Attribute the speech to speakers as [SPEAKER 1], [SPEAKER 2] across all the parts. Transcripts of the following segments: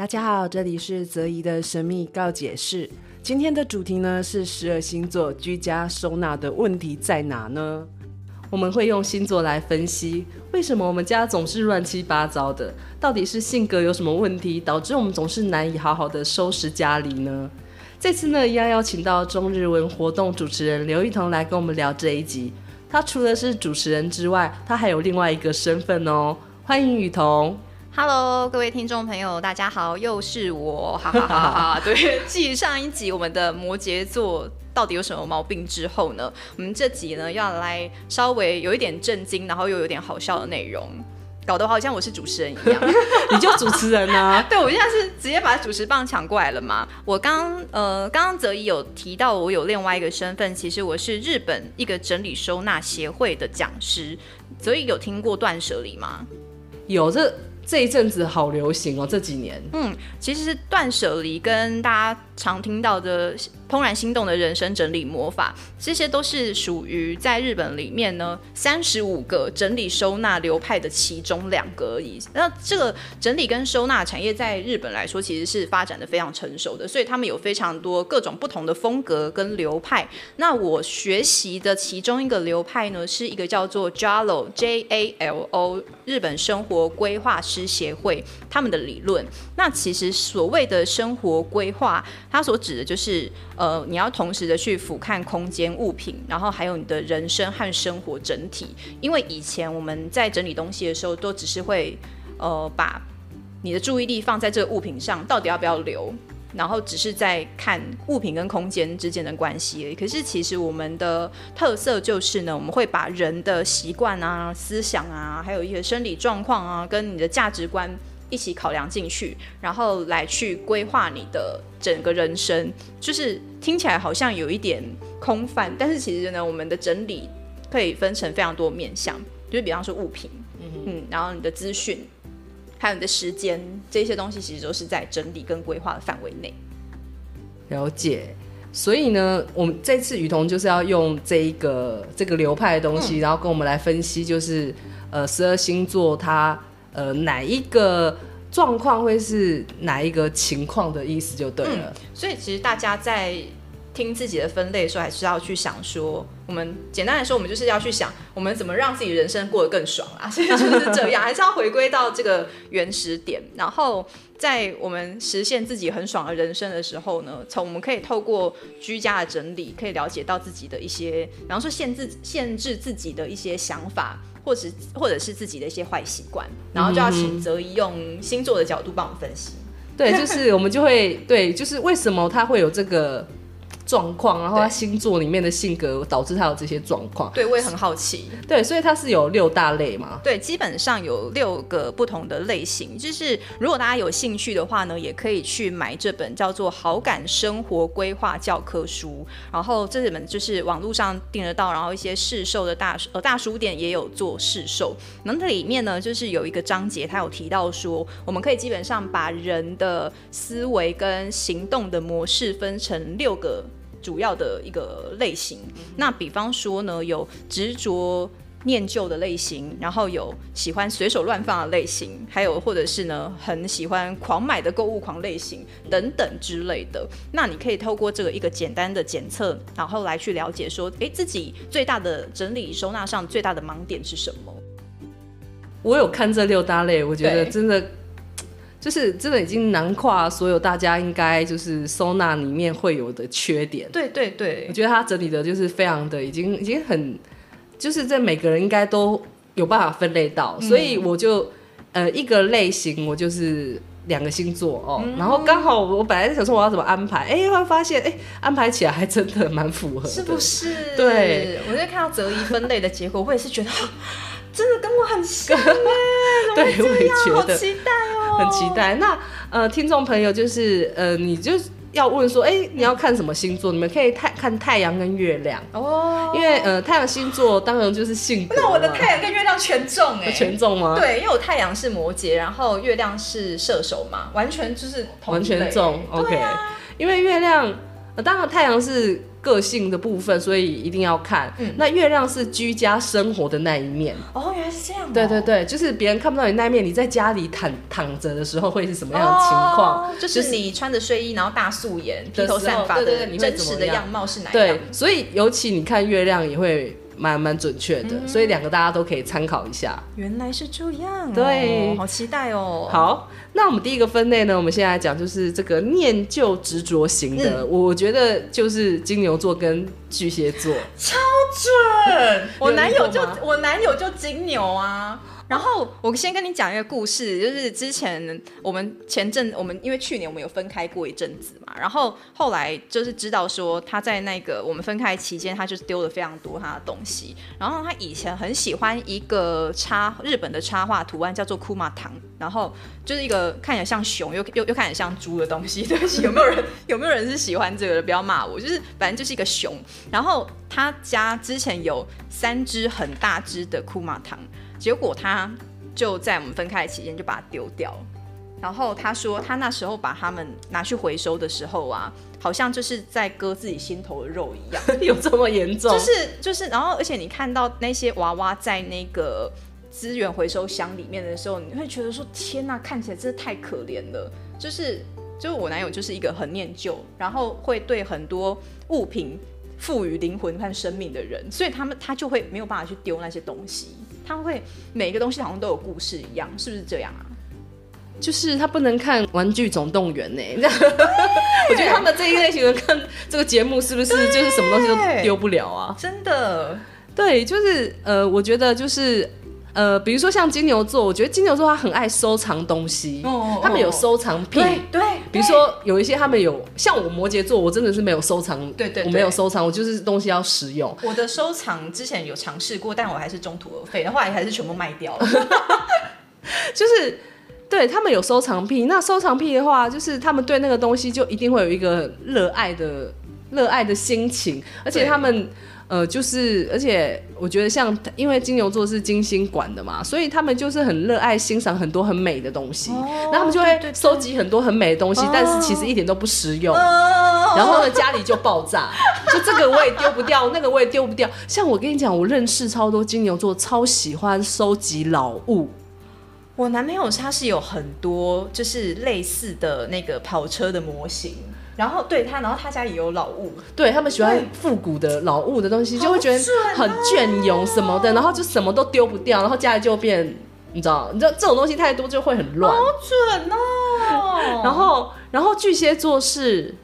[SPEAKER 1] 大家好，这里是泽怡的神秘告解室。今天的主题呢是十二星座居家收纳的问题在哪呢？我们会用星座来分析，为什么我们家总是乱七八糟的？到底是性格有什么问题，导致我们总是难以好好的收拾家里呢？这次呢，一样邀请到中日文活动主持人刘妤彤来跟我们聊这一集。她除了是主持人之外，她还有另外一个身份哦。欢迎雨桐。
[SPEAKER 2] Hello，各位听众朋友，大家好，又是我，哈哈哈哈！对，继上一集我们的摩羯座到底有什么毛病之后呢，我们这集呢要来稍微有一点震惊，然后又有点好笑的内容，搞得好像我是主持人一样，
[SPEAKER 1] 你就主持人啊？
[SPEAKER 2] 对，我现在是直接把主持棒抢过来了嘛。我刚呃刚刚泽怡有提到我有另外一个身份，其实我是日本一个整理收纳协会的讲师。泽怡有听过断舍离吗？
[SPEAKER 1] 有这。这一阵子好流行哦，这几年。
[SPEAKER 2] 嗯，其实断舍离跟大家常听到的。怦然心动的人生整理魔法，这些都是属于在日本里面呢三十五个整理收纳流派的其中两个而已。那这个整理跟收纳产业在日本来说，其实是发展的非常成熟的，所以他们有非常多各种不同的风格跟流派。那我学习的其中一个流派呢，是一个叫做 JALO J A L O 日本生活规划师协会他们的理论。那其实所谓的生活规划，它所指的就是。呃，你要同时的去俯瞰空间物品，然后还有你的人生和生活整体。因为以前我们在整理东西的时候，都只是会呃把你的注意力放在这个物品上，到底要不要留，然后只是在看物品跟空间之间的关系。可是其实我们的特色就是呢，我们会把人的习惯啊、思想啊，还有一些生理状况啊，跟你的价值观。一起考量进去，然后来去规划你的整个人生，就是听起来好像有一点空泛，但是其实呢，我们的整理可以分成非常多面向，就是比方说物品，嗯，嗯，然后你的资讯，还有你的时间，这些东西其实都是在整理跟规划的范围内。
[SPEAKER 1] 了解，所以呢，我们这次雨桐就是要用这一个这个流派的东西，嗯，然后跟我们来分析，就是呃十二星座它。呃，哪一个状况会是哪一个情况的意思就对了。
[SPEAKER 2] 所以其实大家在听自己的分类的时候，还是要去想说，我们简单来说，我们就是要去想，我们怎么让自己人生过得更爽啊。所以就是这样，还是要回归到这个原始点。然后在我们实现自己很爽的人生的时候呢，从我们可以透过居家的整理，可以了解到自己的一些，然后说限制限制自己的一些想法。或者或者是自己的一些坏习惯，然后就要请泽怡用星座的角度帮我们分析。
[SPEAKER 1] 对，就是我们就会对，就是为什么他会有这个。状况，然后他星座里面的性格导致他有这些状况。
[SPEAKER 2] 对，我也很好奇。
[SPEAKER 1] 对，所以它是有六大类嘛？
[SPEAKER 2] 对，基本上有六个不同的类型。就是如果大家有兴趣的话呢，也可以去买这本叫做《好感生活规划教科书》。然后这本就是网络上订得到，然后一些市售的大呃大书店也有做市售。那这里面呢，就是有一个章节，它有提到说，我们可以基本上把人的思维跟行动的模式分成六个。主要的一个类型，那比方说呢，有执着念旧的类型，然后有喜欢随手乱放的类型，还有或者是呢很喜欢狂买的购物狂类型等等之类的。那你可以透过这个一个简单的检测，然后来去了解说，诶，自己最大的整理收纳上最大的盲点是什么？
[SPEAKER 1] 我有看这六大类，我觉得真的。就是真的已经囊括所有大家应该就是收纳里面会有的缺点。
[SPEAKER 2] 对对对，
[SPEAKER 1] 我觉得他整理的就是非常的已经已经很，就是在每个人应该都有办法分类到，嗯、所以我就呃一个类型我就是两个星座哦，嗯、然后刚好我本来是想说我要怎么安排，哎、发现哎、欸、安排起来还真的蛮符合，
[SPEAKER 2] 是不是？
[SPEAKER 1] 对，
[SPEAKER 2] 我就看到择一分类的结果，我也是觉得真的跟我很像耶，
[SPEAKER 1] 对，我也觉得，
[SPEAKER 2] 好期待哦。
[SPEAKER 1] 很期待。那呃，听众朋友就是呃，你就要问说，哎、欸，你要看什么星座？你们可以太看太阳跟月亮哦。因为呃，太阳星座当然就是性格。
[SPEAKER 2] 那我的太阳跟月亮全中哎、欸，
[SPEAKER 1] 全中吗？
[SPEAKER 2] 对，因为我太阳是摩羯，然后月亮是射手嘛，完全就是同
[SPEAKER 1] 完全中。OK，、啊、因为月亮，呃、当然太阳是个性的部分，所以一定要看。嗯，那月亮是居家生活的那一面。
[SPEAKER 2] 哦，原来是这样。
[SPEAKER 1] 对对对，就是别人看不到你那一面，你在家里躺躺着的时候会是什么样的情况？
[SPEAKER 2] 哦，就是你穿着睡衣，然后大素颜、披头散发的真实的样貌是哪样？
[SPEAKER 1] 对，所以尤其你看月亮也会。蛮蛮准确的，嗯、所以两个大家都可以参考一下。
[SPEAKER 2] 原来是这样、哦，
[SPEAKER 1] 对，
[SPEAKER 2] 好期待哦。
[SPEAKER 1] 好，那我们第一个分类呢，我们现在讲就是这个念旧执着型的，嗯、我觉得就是金牛座跟巨蟹座，
[SPEAKER 2] 超准。我男友就我男友就金牛啊。然后我先跟你讲一个故事，就是之前我们前阵我们因为去年我们有分开过一阵子嘛，然后后来就是知道说他在那个我们分开期间，他就是丢了非常多他的东西。然后他以前很喜欢一个插日本的插画图案，叫做库玛糖，然后就是一个看起来像熊又又又看起来像猪的东西。对不起，有没有人有没有人是喜欢这个的？不要骂我，就是反正就是一个熊。然后他家之前有三只很大只的库玛糖。结果他就在我们分开的期间就把它丢掉，然后他说他那时候把它们拿去回收的时候啊，好像就是在割自己心头的肉一样，
[SPEAKER 1] 有这么严重？
[SPEAKER 2] 就是就是，然后而且你看到那些娃娃在那个资源回收箱里面的时候，你会觉得说天哪，看起来真的太可怜了。就是就是我男友就是一个很念旧，然后会对很多物品赋予灵魂和生命的人，所以他们他就会没有办法去丢那些东西。他会每一个东西好像都有故事一样，是不是这样啊？
[SPEAKER 1] 就是他不能看《玩具总动员》呢，我觉得他们这一类型的看这个节目，是不是 就是什么东西都丢不了啊？
[SPEAKER 2] 真的，
[SPEAKER 1] 对，就是呃，我觉得就是。呃，比如说像金牛座，我觉得金牛座他很爱收藏东西，哦他们有收藏癖。
[SPEAKER 2] 对，对，
[SPEAKER 1] 比如说有一些他们有，像我摩羯座，我真的是没有收藏。
[SPEAKER 2] 对对，对，
[SPEAKER 1] 我没有收藏，我就是东西要实用。
[SPEAKER 2] 我的收藏之前有尝试过，但我还是中途而废，然后后来还是全部卖掉了。
[SPEAKER 1] 就是对他们有收藏癖，那收藏癖的话，就是他们对那个东西就一定会有一个热爱的热爱的心情，而且他们。呃，就是，而且我觉得像，因为金牛座是金星管的嘛，所以他们就是很热爱欣赏很多很美的东西，然后他们就会收集很多很美的东西，但是其实一点都不实用，然后呢，家里就爆炸，就这个我也丢不掉，那个我也丢不掉。像我跟你讲，我认识超多金牛座，超喜欢收集老物。
[SPEAKER 2] 我男朋友他是有很多就是类似的那个跑车的模型。然后对他，然后他家也有老物，
[SPEAKER 1] 对他们喜欢复古的老物的东西，就会觉得很隽永什么的，然后就什么都丢不掉，然后家里就变，你知道，你知道这种东西太多就会很乱。好
[SPEAKER 2] 准哦！
[SPEAKER 1] 然后，然后巨蟹座是。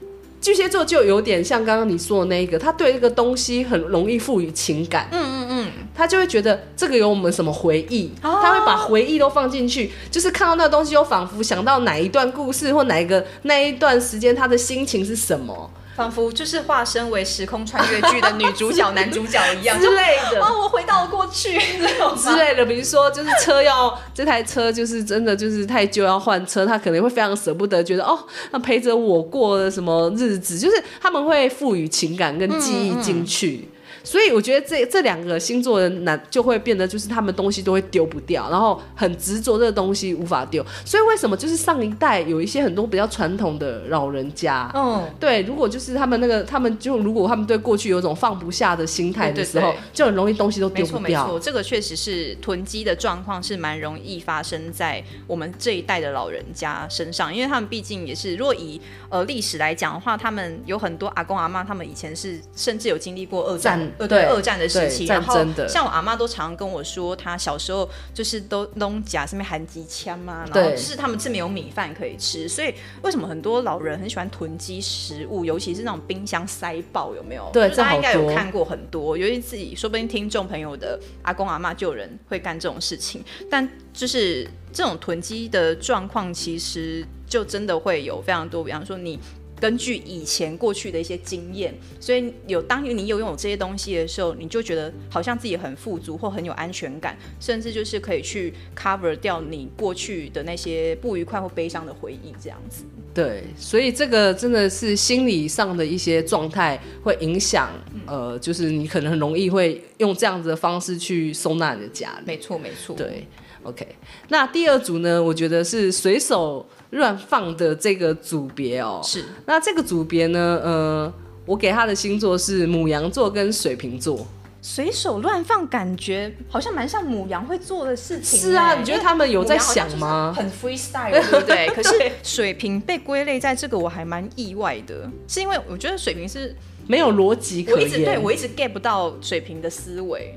[SPEAKER 1] 巨蟹座就有点像刚刚你说的那一个，他对这个东西很容易赋予情感。嗯嗯嗯，他就会觉得这个有我们什么回忆，哦、他会把回忆都放进去，就是看到那个东西，又仿佛想到哪一段故事或哪一个那一段时间，他的心情是什么。
[SPEAKER 2] 仿佛就是化身为时空穿越剧的女主角、男主角一样
[SPEAKER 1] 之类的。
[SPEAKER 2] 哦，我回到了过去
[SPEAKER 1] 之类的。比如说，就是车要这台车，就是真的就是太旧要换车，他可能会非常舍不得，觉得哦，那陪着我过了什么日子，就是他们会赋予情感跟记忆进去。嗯嗯所以我觉得这这两个星座的男就会变得就是他们东西都会丢不掉，然后很执着这个东西无法丢。所以为什么就是上一代有一些很多比较传统的老人家，嗯，对，如果就是他们那个他们就如果他们对过去有种放不下的心态的时候，对对对，就很容易东西都丢不掉。
[SPEAKER 2] 没错没错，这个确实是囤积的状况是蛮容易发生在我们这一代的老人家身上，因为他们毕竟也是，如果以呃历史来讲的话，他们有很多阿公阿妈，他们以前是甚至有经历过二战。呃，对，二战的时期，然后像我阿妈都常跟我说，她小时候就是都弄夹上面含机枪嘛，然后就是他们是没有米饭可以吃，所以为什么很多老人很喜欢囤积食物，尤其是那种冰箱塞爆，有没有？
[SPEAKER 1] 对，
[SPEAKER 2] 大家应该有看过很多，尤其自己说不定听众朋友的阿公阿妈就有人会干这种事情，但就是这种囤积的状况，其实就真的会有非常多，比方说你。根据以前过去的一些经验，所以有当你有拥有这些东西的时候，你就觉得好像自己很富足或很有安全感，甚至就是可以去 cover 掉你过去的那些不愉快或悲伤的回忆，这样子。
[SPEAKER 1] 对，所以这个真的是心理上的一些状态会影响，嗯、呃，就是你可能很容易会用这样子的方式去收纳你的家里。
[SPEAKER 2] 没错，没错。
[SPEAKER 1] 对，OK。那第二组呢？我觉得是随手。乱放的这个组别哦，
[SPEAKER 2] 是。
[SPEAKER 1] 那这个组别呢，呃，我给他的星座是母羊座跟水瓶座。
[SPEAKER 2] 随手乱放，感觉好像蛮像母羊会做的事情。
[SPEAKER 1] 是啊，你觉得他们有在想吗？
[SPEAKER 2] 很 freestyle，对不对？可是水瓶被归类在这个，我还蛮意外的，是因为我觉得水瓶是
[SPEAKER 1] 没有逻辑可言。
[SPEAKER 2] 我一直对我一直 get 不到水瓶的思维。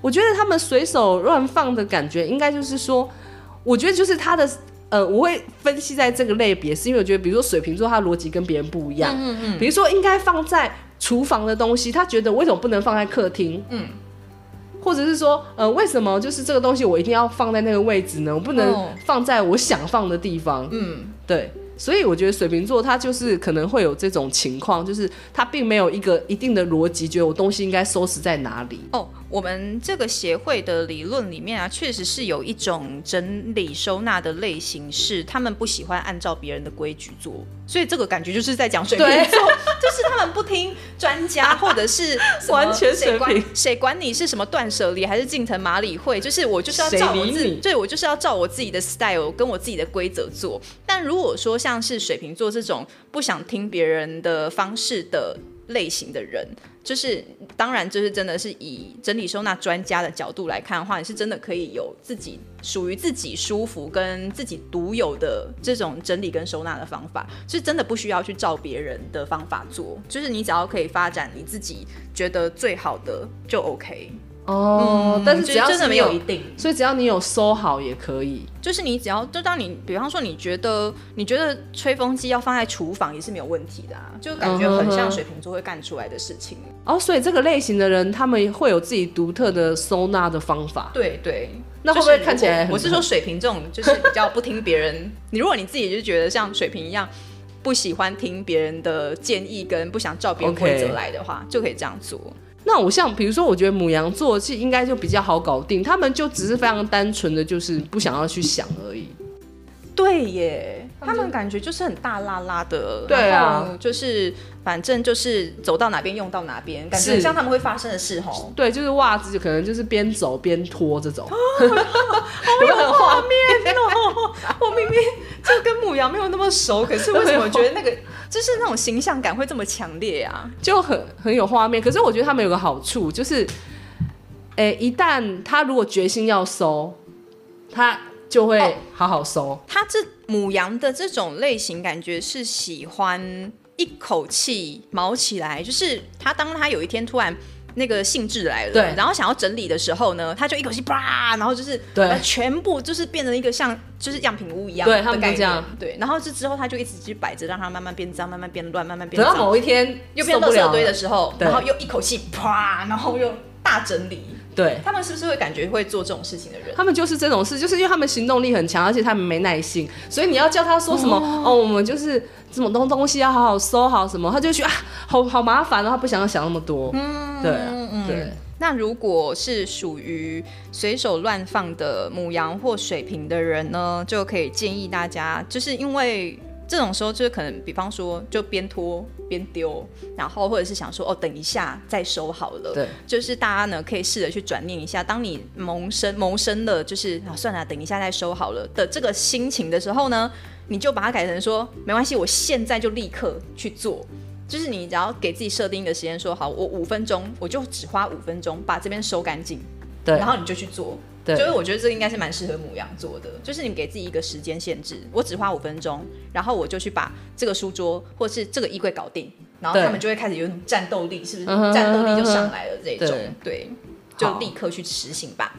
[SPEAKER 1] 我觉得他们随手乱放的感觉，应该就是说，我觉得就是他的呃，我会分析在这个类别，是因为我觉得，比如说水瓶座，他逻辑跟别人不一样。嗯嗯嗯。比如说，应该放在。厨房的东西，他觉得为什么不能放在客厅？嗯，或者是说，呃，为什么就是这个东西我一定要放在那个位置呢？我不能放在我想放的地方？嗯，对。所以我觉得水瓶座他就是可能会有这种情况，就是他并没有一个一定的逻辑，觉得我东西应该收拾在哪里。
[SPEAKER 2] 哦，我们这个协会的理论里面啊，确实是有一种整理收纳的类型，是他们不喜欢按照别人的规矩做，所以这个感觉就是在讲水瓶座，就是他们不听专家或者是
[SPEAKER 1] 完全水瓶，
[SPEAKER 2] 谁管你是什么断舍离还是近藤麻里会，就是我就是要照我自己，对，我就是要照我自己的 style 跟我自己的规则做。但如果说像像是水瓶座这种不想听别人的方式的类型的人，就是当然就是真的是以整理收纳专家的角度来看的话，你是真的可以有自己属于自己舒服跟自己独有的这种整理跟收纳的方法，是真的不需要去照别人的方法做，就是你只要可以发展你自己觉得最好的就 OK。
[SPEAKER 1] 哦，嗯、但是只要是
[SPEAKER 2] 真的没有一定，
[SPEAKER 1] 所以只要你有收好也可以。
[SPEAKER 2] 就是你只要就当你，比方说你觉得你觉得吹风机要放在厨房也是没有问题的啊，就感觉很像水瓶座会干出来的事情。
[SPEAKER 1] 哦，所以这个类型的人他们会有自己独特的收纳的方法。
[SPEAKER 2] 对对，
[SPEAKER 1] 那会不会看起来？
[SPEAKER 2] 我是说水瓶这种就是比较不听别人。你如果你自己就觉得像水瓶一样不喜欢听别人的建议跟不想照别人规则来的话.就可以这样做。
[SPEAKER 1] 那我像比如说，我觉得母羊座其实应该就比较好搞定，他们就只是非常单纯的就是不想要去想而已。
[SPEAKER 2] 对耶，他们感觉就是很大拉拉的，
[SPEAKER 1] 对啊，
[SPEAKER 2] 就是反正就是走到哪边用到哪边，感觉像他们会发生的事吼。
[SPEAKER 1] 对，就是袜子就可能就是边走边脱这种，
[SPEAKER 2] 好有画面哦！我明明就跟母羊没有那么熟，可是为什么我觉得那个就是那种形象感会这么强烈啊？
[SPEAKER 1] 就很很有画面。可是我觉得他们有个好处就是，哎，一旦他如果决心要收，他。就会好好收。哦，
[SPEAKER 2] 他这母羊的这种类型，感觉是喜欢一口气毛起来，就是他当他有一天突然那个兴致来了，
[SPEAKER 1] 对，
[SPEAKER 2] 然后想要整理的时候呢，他就一口气啪，然后就是
[SPEAKER 1] 对，
[SPEAKER 2] 全部就是变成一个像就是样品屋一样
[SPEAKER 1] 对，他们这样，
[SPEAKER 2] 对，然后这之后他就一直去摆着，让它慢慢变脏，慢慢变乱，慢慢变。
[SPEAKER 1] 等到某一天
[SPEAKER 2] 又变垃圾堆的时候，然后又一口气啪，然后又大整理。
[SPEAKER 1] 对，
[SPEAKER 2] 他们是不是会感觉会做这种事情的人？
[SPEAKER 1] 他们就是这种事，就是因为他们行动力很强，而且他们没耐性，所以你要叫他说什么哦，哦，我们就是这种东东西要好好收好什么，他就觉得啊，好好麻烦，哦他不想要想那么多。嗯，对，嗯，对。
[SPEAKER 2] 那如果是属于随手乱放的母羊或水瓶的人呢，就可以建议大家，就是因为。这种时候就是可能，比方说就边拖边丢，然后或者是想说哦，等一下再收好了。
[SPEAKER 1] 对，
[SPEAKER 2] 就是大家呢可以试着去转念一下，当你萌生萌生了就是啊算了，等一下再收好了的这个心情的时候呢，你就把它改成说没关系，我现在就立刻去做。就是你只要给自己设定一个时间，说好，我五分钟，我就只花五分钟把这边收干净。
[SPEAKER 1] 对，
[SPEAKER 2] 然后你就去做。对就是我觉得这应该是蛮适合母羊做的，就是你给自己一个时间限制，我只花五分钟，然后我就去把这个书桌或是这个衣柜搞定，然后他们就会开始有种战斗力，是不是？战斗力就上来了这种，对，对，就立刻去实行吧。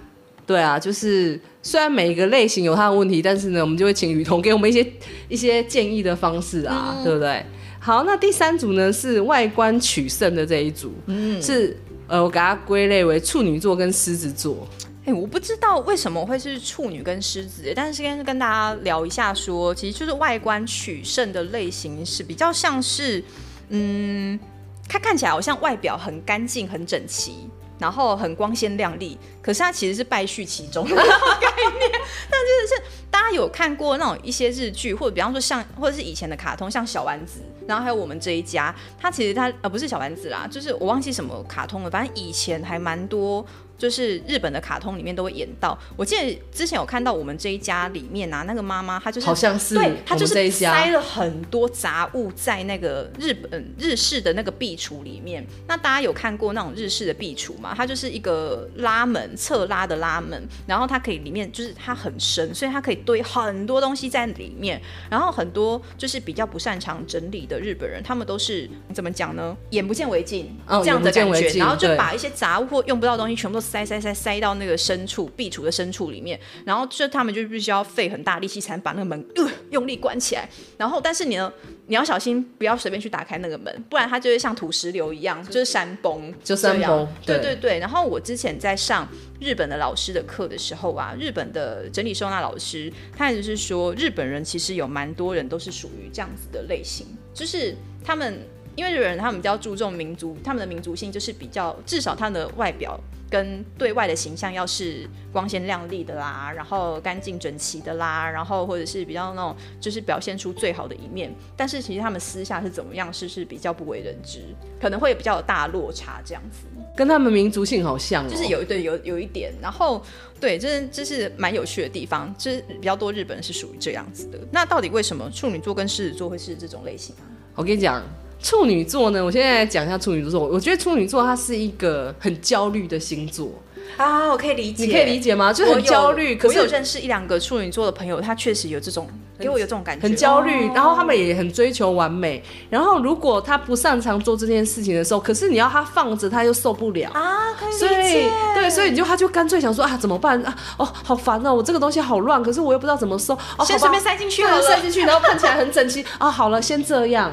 [SPEAKER 1] 对啊，就是虽然每一个类型有它的问题，但是呢，我们就会请雨桐给我们一些一些建议的方式啊，嗯、对不对？好，那第三组呢是外观取胜的这一组，嗯，是呃，我给它归类为处女座跟狮子座。
[SPEAKER 2] 欸、我不知道为什么会是处女跟狮子，但是先跟大家聊一下说，说其实就是外观取胜的类型是比较像是，嗯，它看起来好像外表很干净、很整齐，然后很光鲜亮丽，可是它其实是败絮其中的 概念。但就是大家有看过那种一些日剧，或者比方说像或者是以前的卡通，像小丸子，然后还有我们这一家，它其实它呃不是小丸子啦，就是我忘记什么卡通了，反正以前还蛮多。就是日本的卡通里面都会演到。我记得之前有看到我们这一家里面啊，那个妈妈她就是
[SPEAKER 1] 好像是
[SPEAKER 2] 对，她就是塞
[SPEAKER 1] 了
[SPEAKER 2] 很多杂物在那个日本日式的那个壁橱里面。那大家有看过那种日式的壁橱吗？它就是一个拉门侧拉的拉门，然后它可以里面就是它很深，所以它可以堆很多东西在里面。然后很多就是比较不擅长整理的日本人，他们都是怎么讲呢？眼不见为净、哦、这样的感觉，然后就把一些杂物或用不到的东西全部都塞塞塞塞到那个深处壁橱的深处里面，然后就他们就必须要费很大力气才能把那个门、呃、用力关起来。然后但是你呢，你要小心不要随便去打开那个门，不然它就会像土石流一样，就是山崩，
[SPEAKER 1] 就山崩。
[SPEAKER 2] 对对对。然后我之前在上日本的老师的课的时候啊，日本的整理收纳老师他也就是说，日本人其实有蛮多人都是属于这样子的类型，就是他们。因为日本人他们比较注重民族，他们的民族性就是比较，至少他们的外表跟对外的形象要是光鲜亮丽的啦，然后干净整齐的啦，然后或者是比较那种就是表现出最好的一面。但是其实他们私下是怎么样，是是比较不为人知，可能会比较有大落差这样子。
[SPEAKER 1] 跟他们民族性好像哦，
[SPEAKER 2] 就是有一对有有一点，然后对，这这是蛮有趣的地方，就是比较多日本人是属于这样子的。那到底为什么处女座跟狮子座会是这种类型啊？
[SPEAKER 1] 我跟你讲。处女座呢，我现在来讲一下处女座。我觉得处女座它是一个很焦虑的星座
[SPEAKER 2] 啊，我可以理解，
[SPEAKER 1] 你可以理解吗？就很焦虑。可是
[SPEAKER 2] 我有认识一两个处女座的朋友，他确实有这种，给我有这种感觉，
[SPEAKER 1] 很焦虑。然后他们也很追求完美。然后如果他不擅长做这件事情的时候，可是你要他放着，他又受不了
[SPEAKER 2] 啊。可以。
[SPEAKER 1] 所以对，所以你就他就干脆想说啊，怎么办啊？哦，好烦哦，我这个东西好乱，可是我又不知道怎么收。哦，
[SPEAKER 2] 先随便塞进去好了，
[SPEAKER 1] 塞进去，然后看起来很整齐啊。好了，先这样。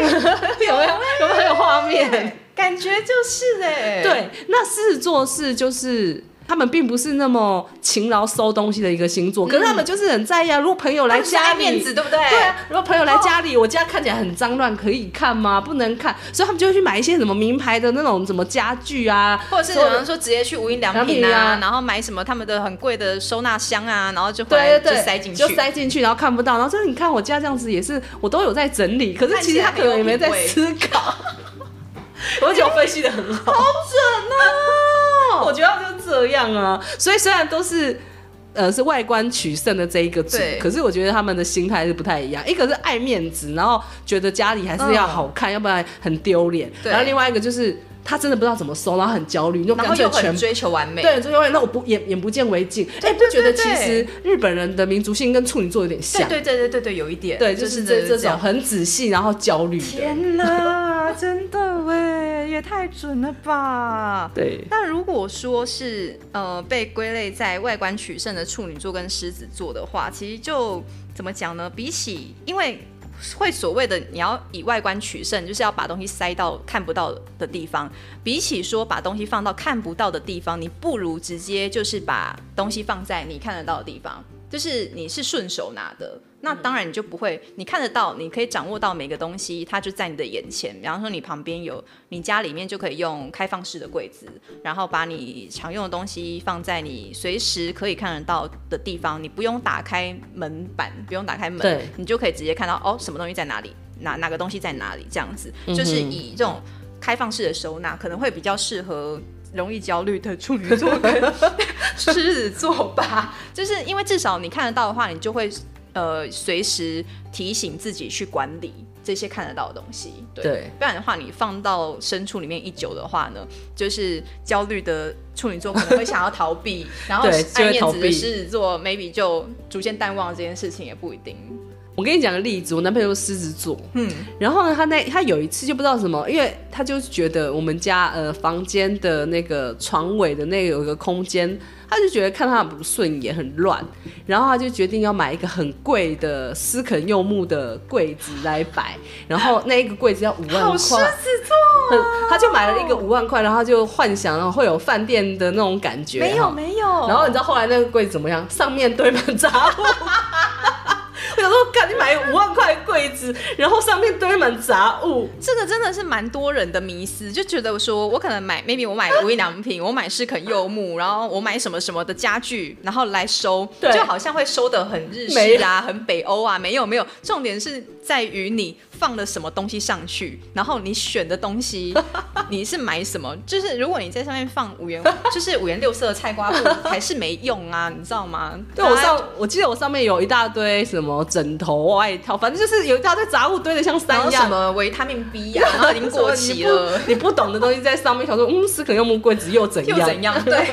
[SPEAKER 1] 有没有？有没有？有没有画面？
[SPEAKER 2] 感觉就是哎。
[SPEAKER 1] 对，那狮子座是就是。他们并不是那么勤劳收东西的一个星座，可是他们就是很在意啊。如果朋友来家里，
[SPEAKER 2] 面子对不对？
[SPEAKER 1] 对啊。如果朋友来家里，我家看起来很脏乱，可以看吗？不能看，所以他们就会去买一些什么名牌的那种什么家具啊，
[SPEAKER 2] 或者是有人说直接去无印良品啊，然后买什么他们的很贵的收纳箱啊，然后就回来就塞进去，
[SPEAKER 1] 就塞进去，然后看不到，然后说你看我家这样子也是，我都有在整理，可是其实他可能也没在思考。我觉得我分析的很好，
[SPEAKER 2] 好准啊！
[SPEAKER 1] 我觉得就这样啊，所以虽然都是呃是外观取胜的这一个组，可是我觉得他们的心态是不太一样。一个是爱面子，然后觉得家里还是要好看，嗯、要不然很丢脸。然后另外一个就是他真的不知道怎么收，然后很焦虑，就干脆全
[SPEAKER 2] 追求完美。
[SPEAKER 1] 对，追求完美，那我不眼眼不见为净。哎、欸，不觉得其实日本人的民族性跟处女座有点像？
[SPEAKER 2] 对对对对对，有一点。
[SPEAKER 1] 对，就是这这种很仔细，然后焦虑。
[SPEAKER 2] 天哪，真的喂。也太准了吧！
[SPEAKER 1] 对。
[SPEAKER 2] 那如果说是呃被归类在外观取胜的处女座跟狮子座的话，其实就怎么讲呢？比起因为会所谓的你要以外观取胜，就是要把东西塞到看不到的地方。比起说把东西放到看不到的地方，你不如直接就是把东西放在你看得到的地方，就是你是顺手拿的。那当然，你就不会，你看得到，你可以掌握到每个东西，它就在你的眼前。比方说，你旁边有，你家里面就可以用开放式的柜子，然后把你常用的东西放在你随时可以看得到的地方，你不用打开门板，不用打开
[SPEAKER 1] 门，
[SPEAKER 2] 你就可以直接看到哦，什么东西在哪里，哪哪个东西在哪里，这样子，就是以这种开放式的收纳，可能会比较适合容易焦虑的处女座跟 狮子座吧。就是因为至少你看得到的话，你就会。呃，随时提醒自己去管理这些看得到的东西，对，
[SPEAKER 1] 对，
[SPEAKER 2] 不然的话，你放到深处里面一久的话呢，就是焦虑的处女座可能会想要逃避，然后爱面子的狮子座 maybe 就逐渐淡忘这件事情，也不一定。
[SPEAKER 1] 我跟你讲个例子，我男朋友狮子座，嗯，然后呢，他那他有一次就不知道什么，因为他就觉得我们家呃房间的那个床尾的那个有一个空间。他就觉得看他不顺眼，很乱，然后他就决定要买一个很贵的斯肯柚木的柜子来摆，然后那一个柜子要五万块，
[SPEAKER 2] 好狮子座，
[SPEAKER 1] 他就买了一个五万块，然后他就幻想然后会有饭店的那种感觉，
[SPEAKER 2] 没有没有，
[SPEAKER 1] 然后你知道后来那个柜子怎么样？上面堆满杂物。有时候看你买五万块柜子，然后上面堆满杂物，
[SPEAKER 2] 这个真的是蛮多人的迷思，就觉得说我可能买，maybe 我买无印良品，我买诗肯柚木，然后我买什么什么的家具，然后来收，对就好像会收的很日式啊，很北欧啊，没有没有，重点是在于你。放了什么东西上去，然后你选的东西，你是买什么？就是如果你在上面放五颜，就是五颜六色的菜瓜布，还是没用啊，你知道吗？
[SPEAKER 1] 对，我上，我记得我上面有一大堆什么枕头、外套，反正就是有一大堆杂物堆的像山一样。
[SPEAKER 2] 什么维他命 B 呀、啊，然后已经过期了
[SPEAKER 1] 你，你不懂的东西在上面，想说嗯，是可用木柜子又怎样？
[SPEAKER 2] 又怎样？对，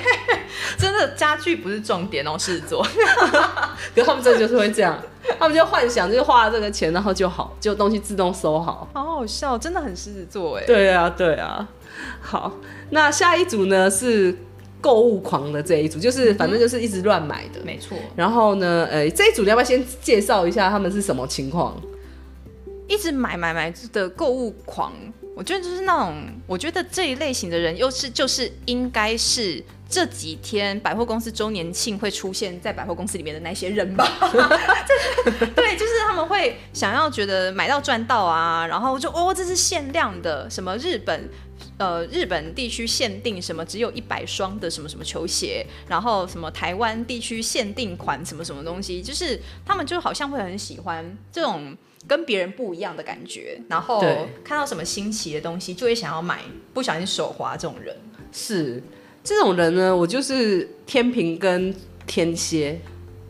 [SPEAKER 2] 真的家具不是重点哦，狮子座。
[SPEAKER 1] 可是他们真的就是会这样。他们就幻想，就是花了这个钱，然后就好，就东西自动收好。
[SPEAKER 2] 好好笑，真的很狮子座哎。
[SPEAKER 1] 对啊，对啊。好，那下一组呢是购物狂的这一组，就是反正就是一直乱买的。
[SPEAKER 2] 没错。
[SPEAKER 1] 然后呢，呃，这一组你要不要先介绍一下他们是什么情况？
[SPEAKER 2] 一直买买买的购物狂，我觉得就是那种，我觉得这一类型的人，又是就是应该是。这几天百货公司周年庆会出现在百货公司里面的那些人吧？对，就是他们会想要觉得买到赚到啊，然后就哦，这是限量的，什么日本呃日本地区限定什么只有一百双的什么什么球鞋，然后什么台湾地区限定款什么什么东西，就是他们就好像会很喜欢这种跟别人不一样的感觉，然后看到什么新奇的东西就会想要买，不小心手滑这种人
[SPEAKER 1] 是。这种人呢，我就是天平跟天蝎。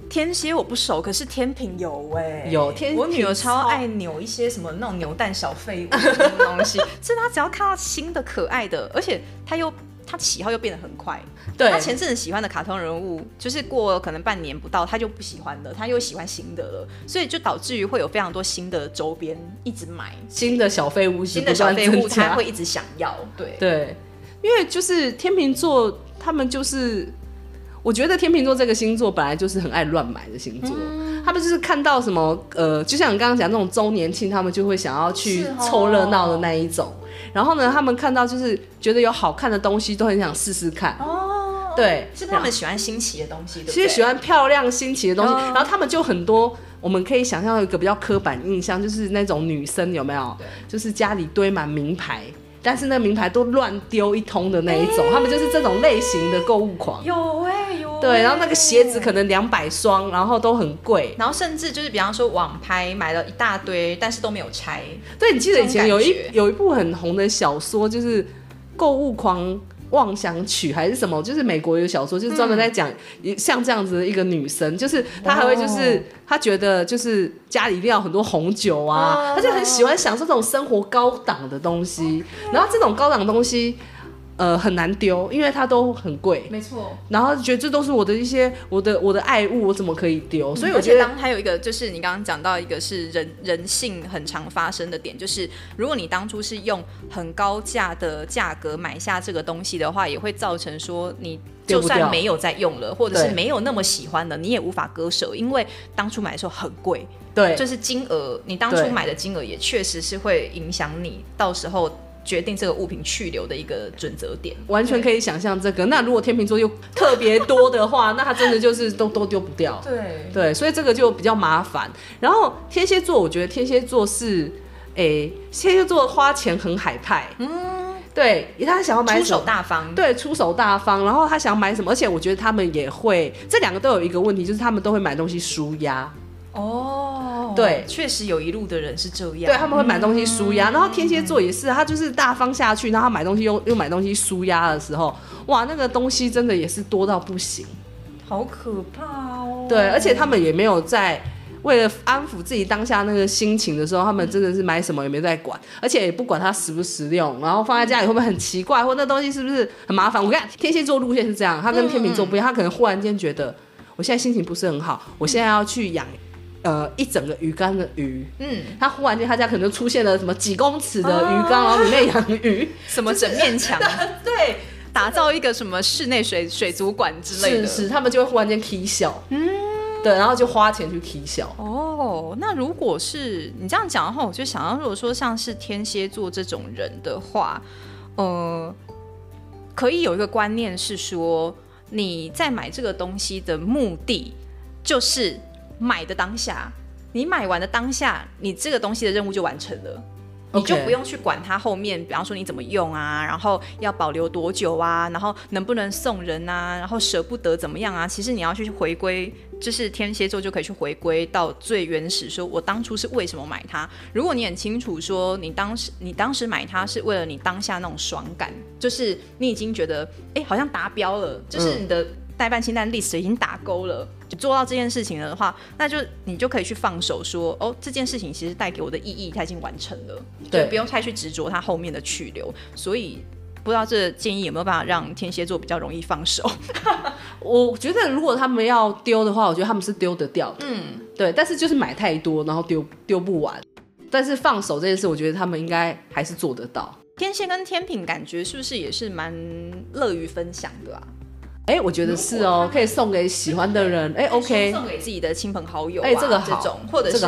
[SPEAKER 2] 天蝎我不熟，可是天平有哎、欸，
[SPEAKER 1] 有天。
[SPEAKER 2] 我女儿超爱扭一些什么那种扭蛋小废物什么 东西，是她只要看到新的可爱的，而且她又她喜好又变得很快。对，她前阵子喜欢的卡通人物，就是过可能半年不到，她就不喜欢了，她又喜欢新的了，所以就导致于会有非常多新的周边一直买，
[SPEAKER 1] 新的小废物，
[SPEAKER 2] 新的小废物，她会一直想要。对
[SPEAKER 1] 对。因为就是天秤座，他们就是，我觉得天秤座这个星座本来就是很爱乱买的星座。嗯、他们就是看到什么，呃，就像你刚刚讲那种周年庆，他们就会想要去凑热闹的那一种。哦、然后呢，他们看到就是觉得有好看的东西，都很想试试看。哦，对，
[SPEAKER 2] 是他们喜欢新奇的东西，
[SPEAKER 1] 其实喜欢漂亮新奇的东西。哦、然后他们就很多，我们可以想象一个比较刻板印象，就是那种女生有没有？就是家里堆满名牌。但是那个名牌都乱丢一通的那一种，欸、他们就是这种类型的购物狂。
[SPEAKER 2] 有哎、欸、有、欸。
[SPEAKER 1] 对，然后那个鞋子可能两百双，然后都很贵，
[SPEAKER 2] 然后甚至就是比方说网拍买了一大堆，但是都没有拆。
[SPEAKER 1] 对，你记得以前有一有一部很红的小说，就是购物狂。妄想曲还是什么？就是美国有小说，就是专门在讲像这样子的一个女生，嗯、就是她还会就是她觉得就是家里一定要很多红酒啊，她、哦、就很喜欢享受这种生活高档的东西，哦、然后这种高档东西。呃，很难丢，因为它都很贵。
[SPEAKER 2] 没错。
[SPEAKER 1] 然后觉得这都是我的一些我的我的爱物，我怎么可以丢？
[SPEAKER 2] 嗯、
[SPEAKER 1] 所以我觉得，
[SPEAKER 2] 当还有一个就是你刚刚讲到一个是人人性很常发生的点，就是如果你当初是用很高价的价格买下这个东西的话，也会造成说你就算没有在用了，或者是没有那么喜欢的，你也无法割舍，因为当初买的时候很贵。对。就是金额，你当初买的金额也确实是会影响你到时候。决定这个物品去留的一个准则点，
[SPEAKER 1] 完全可以想象这个。那如果天秤座又特别多的话，那他真的就是都都丢不掉。
[SPEAKER 2] 对
[SPEAKER 1] 对，所以这个就比较麻烦。然后天蝎座，我觉得天蝎座是，诶、欸，天蝎座花钱很海派。嗯，对，他想要买
[SPEAKER 2] 出手大方，
[SPEAKER 1] 对，出手大方。然后他想要买什么，而且我觉得他们也会，这两个都有一个问题，就是他们都会买东西舒压。哦，对，
[SPEAKER 2] 确实有一路的人是这样，
[SPEAKER 1] 对，他们会买东西舒压，嗯、然后天蝎座也是，他就是大方下去，然后他买东西又又买东西舒压的时候，哇，那个东西真的也是多到不行，
[SPEAKER 2] 好可怕哦。
[SPEAKER 1] 对，而且他们也没有在为了安抚自己当下那个心情的时候，他们真的是买什么也没在管，而且也不管它实不实用，然后放在家里会不会很奇怪，或那东西是不是很麻烦。我看天蝎座路线是这样，他跟天秤座不一样，他可能忽然间觉得我现在心情不是很好，我现在要去养。呃，一整个鱼缸的鱼，嗯，他忽然间他家可能出现了什么几公尺的鱼缸，然后里面养鱼，
[SPEAKER 2] 什么整面墙，对，打造一个什么室内水水族馆之类的，
[SPEAKER 1] 是是，他们就会忽然间 K 笑，嗯，对，然后就花钱去 K 笑。
[SPEAKER 2] 哦，那如果是你这样讲的话，我就想到，如果说像是天蝎座这种人的话，呃，可以有一个观念是说，你在买这个东西的目的就是。买的当下，你买完的当下，你这个东西的任务就完成了。你就不用去管它后面，比方说你怎么用啊，然后要保留多久啊，然后能不能送人啊，然后舍不得怎么样啊？其实你要去回归，就是天蝎座就可以去回归到最原始，说我当初是为什么买它。如果你很清楚说你当时你当时买它是为了你当下那种爽感，就是你已经觉得哎好像达标了，就是你的代办清单 list 已经打勾了。就做到这件事情了的话，那就你就可以去放手说，哦，这件事情其实带给我的意义，它已经完成了，对，就不用太去执着它后面的去留。所以不知道这建议有没有办法让天蝎座比较容易放手？
[SPEAKER 1] 我觉得如果他们要丢的话，我觉得他们是丢得掉的，嗯，对。但是就是买太多，然后丢丢不完。但是放手这件事，我觉得他们应该还是做得到。
[SPEAKER 2] 天蝎跟天平感觉是不是也是蛮乐于分享的啊？
[SPEAKER 1] 哎、欸，我觉得是哦，可以送给喜欢的人。哎、欸、OK，
[SPEAKER 2] 送给自己的亲朋好友、啊。
[SPEAKER 1] 哎、欸，这个好，
[SPEAKER 2] 这种或者是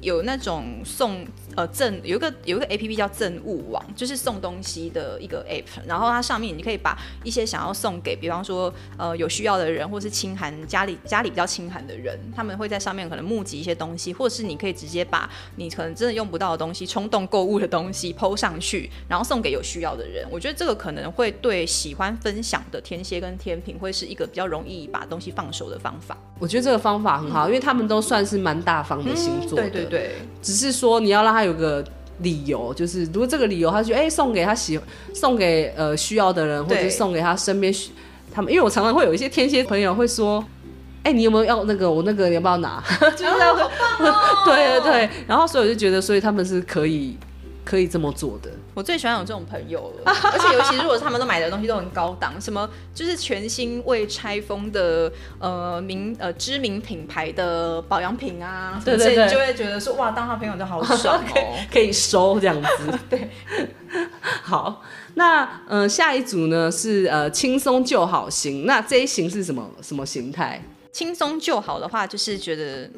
[SPEAKER 2] 有那种送。呃，赠有一个有一个 A P P 叫赠物网，就是送东西的一个 App。然后它上面你可以把一些想要送给，比方说呃有需要的人，或是清寒家里家里比较清寒的人，他们会在上面可能募集一些东西，或者是你可以直接把你可能真的用不到的东西、冲动购物的东西 PO 上去，然后送给有需要的人。我觉得这个可能会对喜欢分享的天蝎跟天秤会是一个比较容易把东西放手的方法。
[SPEAKER 1] 我觉得这个方法很好，嗯、因为他们都算是蛮大方的星座的、嗯。对对对，只是说你要让他。有个理由，就是如果这个理由，他就哎、欸、送给他喜送给呃需要的人，或者是送给他身边他们，因为我常常会有一些天蝎朋友会说，哎、欸、你有没有要那个我那个你要不要拿？就是要、哦哦、对对对，然后所以我就觉得，所以他们是可以。可以这么做的，
[SPEAKER 2] 我最喜欢有这种朋友了，而且尤其如果他们都买的东西都很高档，什么就是全新未拆封的呃名呃知名品牌的保养品啊，对对对，就会觉得说哇，当他朋友就好爽 哦，
[SPEAKER 1] 可以收这样子。对，好，那嗯、呃，下一组呢是呃轻松就好型，那这一型是什么什么形态？
[SPEAKER 2] 轻松就好的话，就是觉得。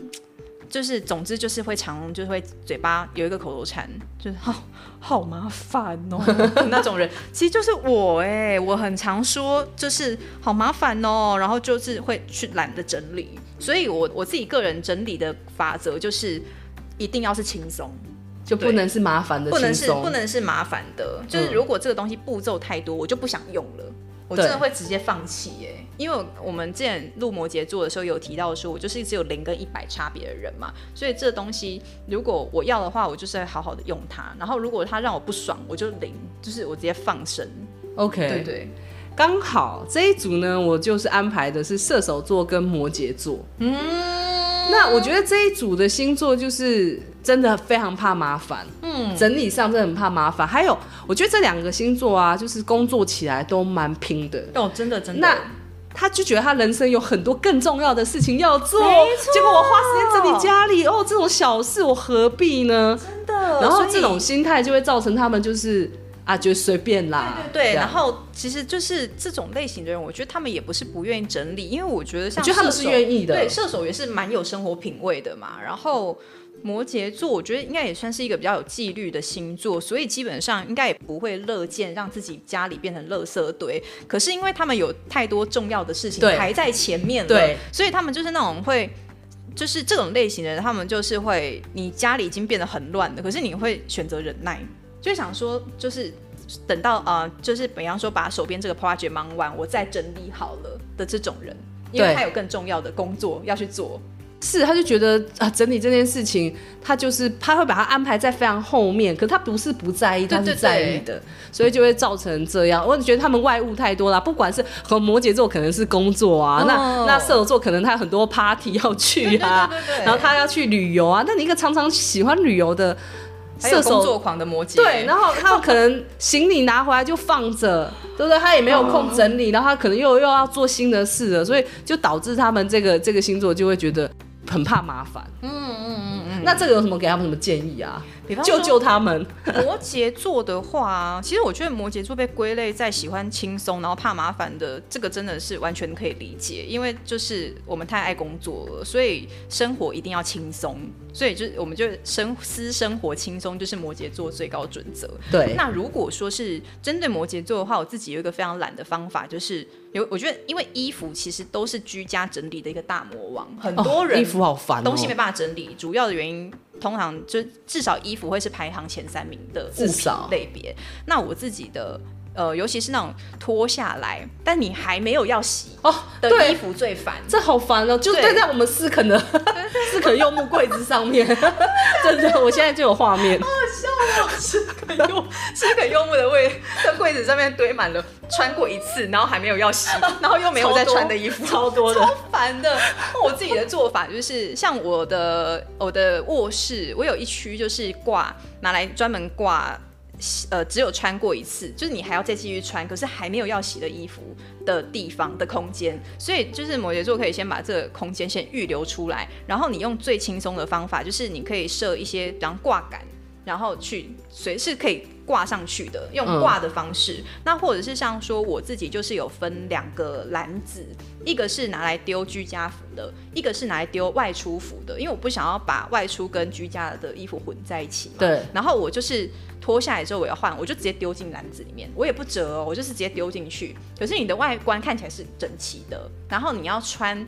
[SPEAKER 2] 就是，总之就是会常，就是会嘴巴有一个口头禅，就是好好麻烦哦。那种人，其实就是我哎、欸，我很常说就是好麻烦哦，然后就是会去懒得整理，所以我我自己个人整理的法则就是一定要是轻松，
[SPEAKER 1] 就不能是麻烦的，
[SPEAKER 2] 不能是不能是麻烦的，就是如果这个东西步骤太多，我就不想用了。我真的会直接放弃耶、欸，因为我们之前录摩羯座的时候有提到说，我就是只有零跟一百差别的人嘛，所以这东西如果我要的话，我就是会好好的用它，然后如果它让我不爽，我就零，就是我直接放生。
[SPEAKER 1] OK，对对，刚好这一组呢，我就是安排的是射手座跟摩羯座。嗯。那我觉得这一组的星座就是真的非常怕麻烦，嗯，整理上真的很怕麻烦。还有，我觉得这两个星座啊，就是工作起来都蛮拼的
[SPEAKER 2] 哦，真的真的。
[SPEAKER 1] 那他就觉得他人生有很多更重要的事情要做，结果我花时间整理家里，哦，这种小事我何必呢？
[SPEAKER 2] 真的。
[SPEAKER 1] 然后这种心态就会造成他们就是。啊，就随便啦。
[SPEAKER 2] 对对对，然后其实就是这种类型的人，我觉得他们也不是不愿意整理，因为我觉得像射手，我觉得他们是愿意的。对，射手也是蛮有生活品味的嘛。然后摩羯座，我觉得应该也算是一个比较有纪律的星座，所以基本上应该也不会乐见让自己家里变成垃圾堆。可是因为他们有太多重要的事情排在前面了，对，所以他们就是那种会，就是这种类型的人，他们就是会，你家里已经变得很乱了，可是你会选择忍耐。就想说，就是等到呃，就是比方说把手边这个 project 忙完，我再整理好了的这种人，因为他有更重要的工作要去做。
[SPEAKER 1] 是，他就觉得啊，整理这件事情，他就是他会把它安排在非常后面，可他不是不在意，他是在意的，所以就会造成这样。我觉得他们外物太多了，不管是和摩羯座可能是工作啊，哦、那那射手座可能他有很多 party 要去啊，然后他要去旅游啊。那你一个常常喜欢旅游的。
[SPEAKER 2] 射手工作狂的摩羯，
[SPEAKER 1] 对，然后他可能行李拿回来就放着，对不对？他也没有空整理，然后他可能又又要做新的事了，所以就导致他们这个这个星座就会觉得很怕麻烦。嗯嗯嗯嗯。那这个有什么给他们什么建议啊？
[SPEAKER 2] 比方
[SPEAKER 1] 救救他们。
[SPEAKER 2] 摩羯座的话，其实我觉得摩羯座被归类在喜欢轻松，然后怕麻烦的，这个真的是完全可以理解，因为就是我们太爱工作了，所以生活一定要轻松，所以就我们就生私生活轻松就是摩羯座最高准则。
[SPEAKER 1] 对，
[SPEAKER 2] 那如果说是针对摩羯座的话，我自己有一个非常懒的方法，就是有我觉得，因为衣服其实都是居家整理的一个大魔王，很多人、
[SPEAKER 1] 哦、衣服好烦、哦，
[SPEAKER 2] 东西没办法整理，主要的原因。通常就至少衣服会是排行前三名的至少类别。那我自己的呃，尤其是那种脱下来，但你还没有要洗哦的衣服最烦，
[SPEAKER 1] 这好烦哦！就对在我们四肯的 四肯柚木柜子上面，真的，我现在就有画面！
[SPEAKER 2] 四肯柚四肯柚木的位在柜子上面堆满了穿过一次，然后还没有要洗，然后又没有再穿的衣服，
[SPEAKER 1] 超多，的，
[SPEAKER 2] 超烦的。我自己的做法就是，像我的我的卧室，我有一区就是挂拿来专门挂。呃，只有穿过一次，就是你还要再继续穿，可是还没有要洗的衣服的地方的空间，所以就是摩羯座可以先把这个空间先预留出来，然后你用最轻松的方法，就是你可以设一些，比方挂杆，然后去随时可以挂上去的，用挂的方式。嗯、那或者是像说我自己就是有分两个篮子，一个是拿来丢居家服的，一个是拿来丢外出服的，因为我不想要把外出跟居家的衣服混在一起嘛。
[SPEAKER 1] 对，
[SPEAKER 2] 然后我就是。脱下来之后我要换，我就直接丢进篮子里面，我也不折哦，我就是直接丢进去。可是你的外观看起来是整齐的，然后你要穿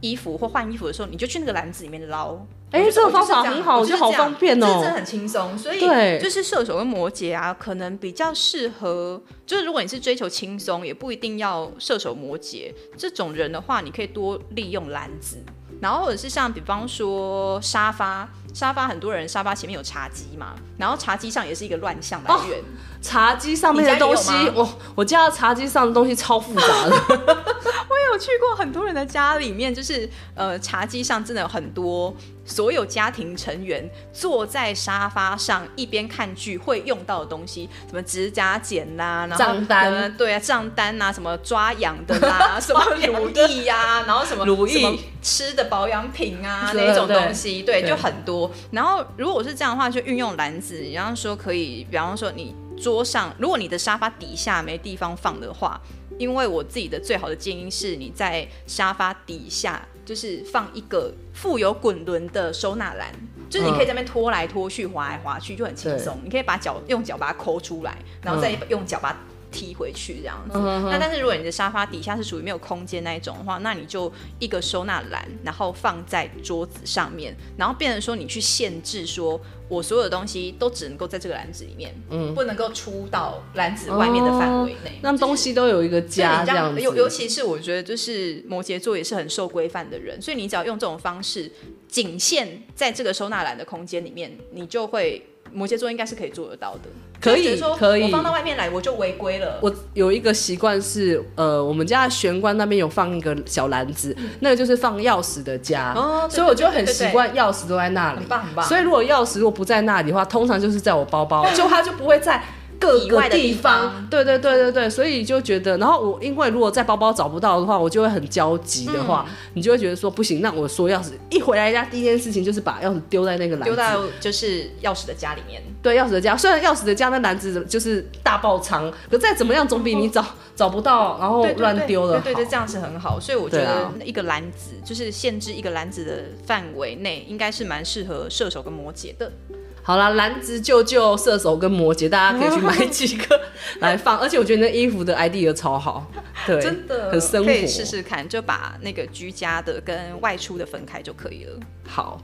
[SPEAKER 2] 衣服或换衣服的时候，你就去那个篮子里面捞。哎、欸，这个方法很好，我觉得好方便哦，真的很轻松。所以，就是射手跟摩羯啊，可能比较适合。就是如果你是追求轻松，也不一定要射手摩羯这种人的话，你可以多利用篮子。然后或者是像比方说沙发，沙发很多人沙发前面有茶几嘛，然后茶几上也是一个乱象来源。哦、茶几上面的东西，我我家的茶几上的东西超复杂的。我有去过很多人的家里面，就是呃茶几上真的有很多。所有家庭成员坐在沙发上一边看剧会用到的东西，什么指甲剪啦、啊，然后账单，对啊，账单啊，什么抓痒的啦，什么乳液呀，然后什么乳液、吃的保养品啊，那种东西，对，对，就很多。然后如果是这样的话，就运用篮子，然后说可以，比方说你桌上，如果你的沙发底下没地方放的话，因为我自己的最好的建议是你在沙发底下。就是放一个富有滚轮的收纳篮，就是你可以在那边拖来拖去、滑来滑去，就很轻松。你可以把脚用脚把它抠出来，然后再用脚把它踢回去这样子。嗯、那但是如果你的沙发底下是属于没有空间那一种的话，那你就一个收纳篮，然后放在桌子上面，然后变成说你去限制说，我所有的东西都只能够在这个篮子里面，嗯，不能够出到篮子外面的范围内。让、哦、东西都有一个家这样子。尤尤其是我觉得，就是摩羯座也是很受规范的人，所以你只要用这种方式，仅限在这个收纳篮的空间里面，你就会。摩羯座应该是可以做得到的，可以可以。我放到外面来，我就违规了。我有一个习惯是，呃，我们家玄关那边有放一个小篮子，嗯，那个就是放钥匙的家，哦，所以我就很习惯钥匙都在那里。很棒很棒。所以如果钥匙如果不在那里的话，通常就是在我包包，就它就不会在。各个地方，对对对对对，所以就觉得，然后我因为如果在包包找不到的话，我就会很焦急的话，嗯，你就会觉得说不行，那我说钥匙一回来家第一件事情就是把钥匙丢在那个篮子，丢到就是钥匙的家里面。对，钥匙的家，虽然钥匙的家那篮子就是大爆仓，可再怎么样总比你找，嗯，找不到然后乱丢了。对对对，这样是很好。所以我觉得一个篮子就是限制一个篮子的范围内，应该是蛮适合射手跟摩羯的。好啦，蓝子舅舅射手跟摩羯，大家可以去买几个来放。而且我觉得那衣服的 idea 超好，对，真的很生活，可以试试看，就把那个居家的跟外出的分开就可以了。好，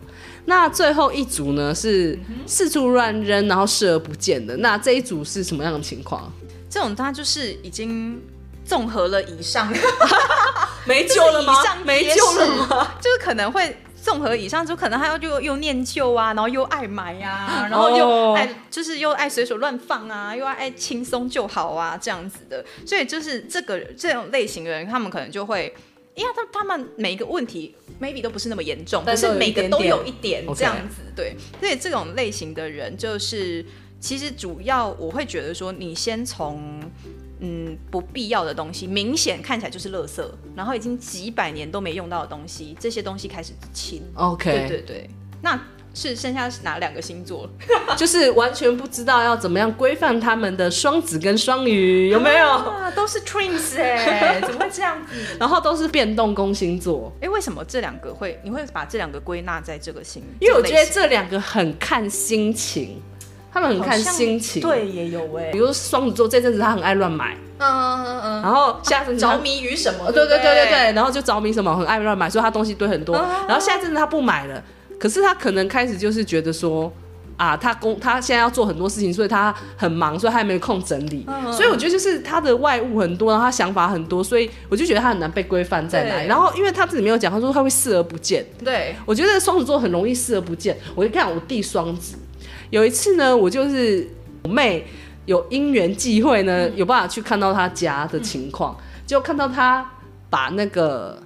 [SPEAKER 2] 那最后一组呢是四处乱扔，然后视而不见的。那这一组是什么样的情况？这种它就是已经综合了以上，没救了吗？没救了吗？就是可能会。综合以上，就可能他又又念旧啊，然后又爱买啊，然后又爱就是又爱随手乱放啊，又爱爱轻松就好啊，这样子的。所以就是这个这种类型的人，他们可能就会，因为他他们每一个问题 maybe 都不是那么严重，但是每个都有一点这样子，对。所以这种类型的人，就是其实主要我会觉得说，你先从。嗯，不必要的东西，明显看起来就是垃圾，然后已经几百年都没用到的东西，这些东西开始清。OK，对对对。那是剩下是哪两个星座？
[SPEAKER 1] 就是完全不知道要怎么样规范他们的双子跟双鱼，有没有？
[SPEAKER 2] 啊，都是 twins 哎，怎么会这样子？
[SPEAKER 1] 然后都是变动宫星座。
[SPEAKER 2] 哎、欸，为什么这两个会？你会把这两个归纳在这个星？
[SPEAKER 1] 因为我觉得这两个很看心情，他们很看心情。
[SPEAKER 2] 对，也有哎、欸。
[SPEAKER 1] 比如双子座这阵子他很爱乱买，
[SPEAKER 2] 嗯嗯嗯嗯，
[SPEAKER 1] 然后下阵子
[SPEAKER 2] 着迷于什么？
[SPEAKER 1] 对对对对对，然后就着迷什么，很爱乱买，所以他东西堆很多。然后下阵子他不买了。可是他可能开始就是觉得说，啊，他工他现在要做很多事情，所以他很忙，所以他还没空整理。嗯、所以我觉得就是他的外物很多，然后他想法很多，所以我就觉得他很难被规范在哪里。然后因为他自己没有讲，他说他会视而不见。
[SPEAKER 2] 对，
[SPEAKER 1] 我觉得双子座很容易视而不见。我就看我弟双子，有一次呢，我就是我妹有因缘际会呢，有办法去看到她家的情况，就、嗯、看到她把那个。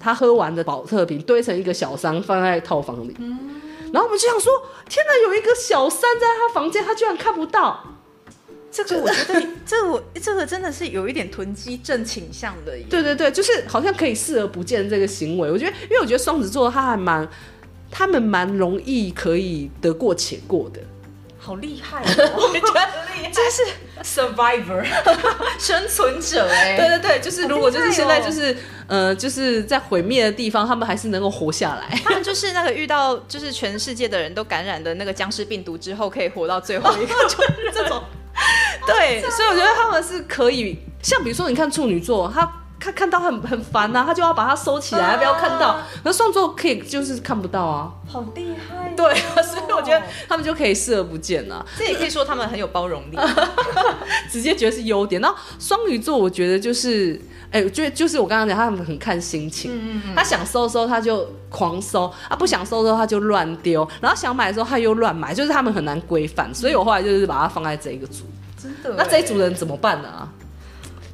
[SPEAKER 1] 她喝完的保特瓶堆成一个小山放在套房里，嗯、然后我们就想说：天哪，有一个小山在他房间，他居然看不到。
[SPEAKER 2] 这个我觉得，这个我这个真的是有一点囤积症倾向的。
[SPEAKER 1] 对对对，就是好像可以视而不见这个行为。我觉得，因为我觉得双子座他还蛮，他们蛮容易可以得过且过的。
[SPEAKER 2] 好厉害、哦！我觉得厉害，这是 survivor 生存者哎。
[SPEAKER 1] 对对对，就是如果就是现在就是、哦、呃就是在毁灭的地方，他们还是能够活下来。
[SPEAKER 2] 他们就是那个遇到就是全世界的人都感染的那个僵尸病毒之后，可以活到最后一个，就 是这种。对，所以我觉得他们是可以，像比如说你看处女座，他。他看到很很烦呐，他就要把它收起来，不要看到。那双子座可以就是看不到啊，好厉害。
[SPEAKER 1] 对，所以我觉得他们就可以视而不见了。
[SPEAKER 2] 这也可以说他们很有包容力，
[SPEAKER 1] 直接觉得是优点。然后双鱼座，我觉得就是，哎，我觉得就是我刚刚讲，他们很看心情。他想收的时候他就狂收，啊，不想收的时候他就乱丢，然后想买的时候他又乱买，就是他们很难规范。所以我后来就是把它放在这一个组。
[SPEAKER 2] 真的？
[SPEAKER 1] 那这一组人怎么办呢？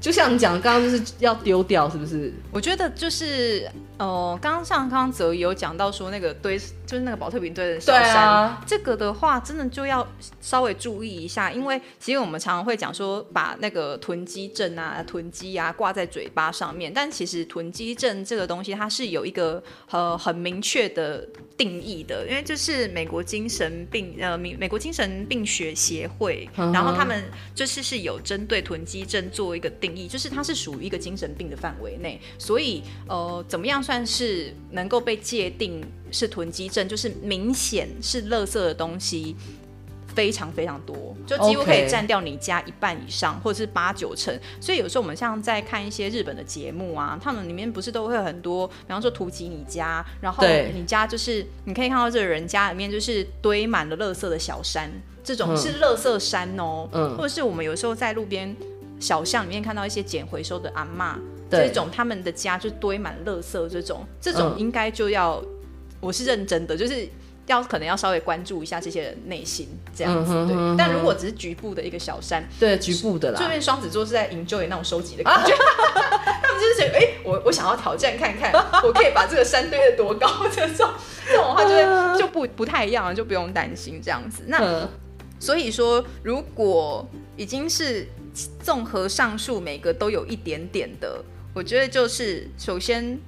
[SPEAKER 1] 就像你讲，刚刚就是要丢掉，是不是？
[SPEAKER 2] 我觉得就是，呃，刚刚像刚刚泽有讲到说那个堆，就是那个保特瓶堆的小山，啊、这个的话，真的就要稍微注意一下，因为其实我们常常会讲说，把那个囤积症啊、囤积啊挂在嘴巴上面，但其实囤积症这个东西，它是有一个呃很明确的定义的，因为就是美国精神病呃美美国精神病学协会，嗯、然后他们就是是有针对囤积症做一个定义，就是它是属于一个精神病的范围内，所以呃怎么样算是能够被界定是囤积症，就是明显是垃圾的东西。非常非常多，就几乎可以占掉你家一半以上.或者是八九成。所以有时候我们像在看一些日本的节目啊，他们里面不是都会有很多，比方说突击你家，然后你家就是你可以看到这个人家里面就是堆满了垃圾的小山，这种是垃圾山哦。嗯，或者是我们有时候在路边小巷里面看到一些捡回收的阿嬷，对这种他们的家就堆满垃圾，这种这种应该就要，嗯、我是认真的，就是。要可能要稍微关注一下这些人内心这样子，对。但如果只是局部的一个小山，
[SPEAKER 1] 对，局部的啦。
[SPEAKER 2] 这边双子座是在 enjoy 那种收集的感觉，他们就是觉得，哎，我我想要挑战看看，我可以把这个山堆得多高，这种 这种的话就会就不不太一样了，就不用担心这样子。那所以说，如果已经是综合上述每个都有一点点的，我觉得就是首先。